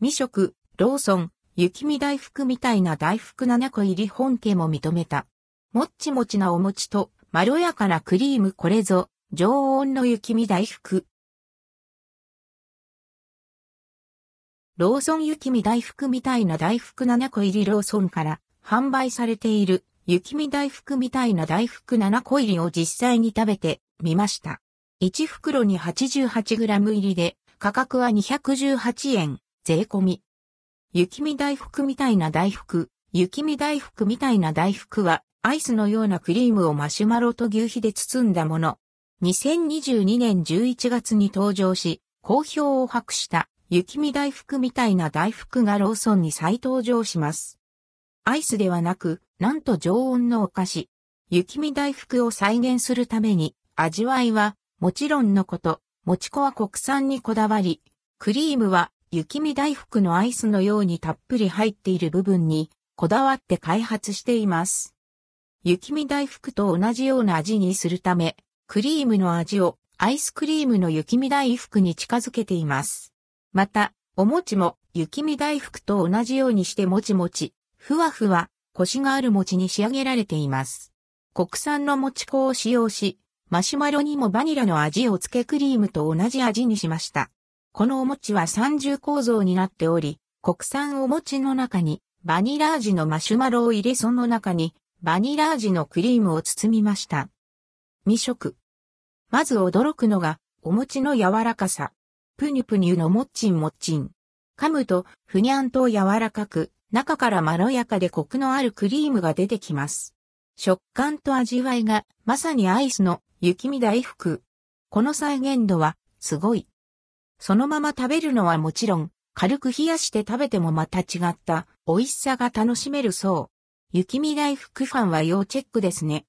未食、ローソン、雪見大福みたいな大福7個入り本家も認めた。もっちもちなお餅と、まろやかなクリームこれぞ、常温の雪見大福。ローソン雪見大福みたいな大福7個入りローソンから販売されている雪見大福みたいな大福7個入りを実際に食べてみました。1袋に 88g 入りで価格は218円、税込み。雪見大福みたいな大福、雪見大福みたいな大福はアイスのようなクリームをマシュマロと牛皮で包んだもの。2022年11月に登場し、好評を博した雪見大福みたいな大福がローソンに再登場します。アイスではなく、なんと常温のお菓子。雪見大福を再現するために、味わいは、もちろんのこと、もち粉は国産にこだわり、クリームは雪見大福のアイスのようにたっぷり入っている部分に、こだわって開発しています。雪見大福と同じような味にするため、クリームの味をアイスクリームの雪見大福に近づけています。また、お餅も雪見大福と同じようにしてもちもち、ふわふわ、コシがある餅に仕上げられています。国産の餅粉を使用し、マシュマロにもバニラの味をつけクリームと同じ味にしました。このお餅は三重構造になっており、国産お餅の中にバニラ味のマシュマロを入れその中にバニラ味のクリームを包みました。未食。まず驚くのがお餅の柔らかさ。ぷにゅぷにゅのもっちんもっちん。噛むと、ふにゃんと柔らかく、中からまろやかでコクのあるクリームが出てきます。食感と味わいが、まさにアイスの雪見大福。この再現度は、すごい。そのまま食べるのはもちろん、軽く冷やして食べてもまた違った美味しさが楽しめるそう。雪見大福ファンは要チェックですね。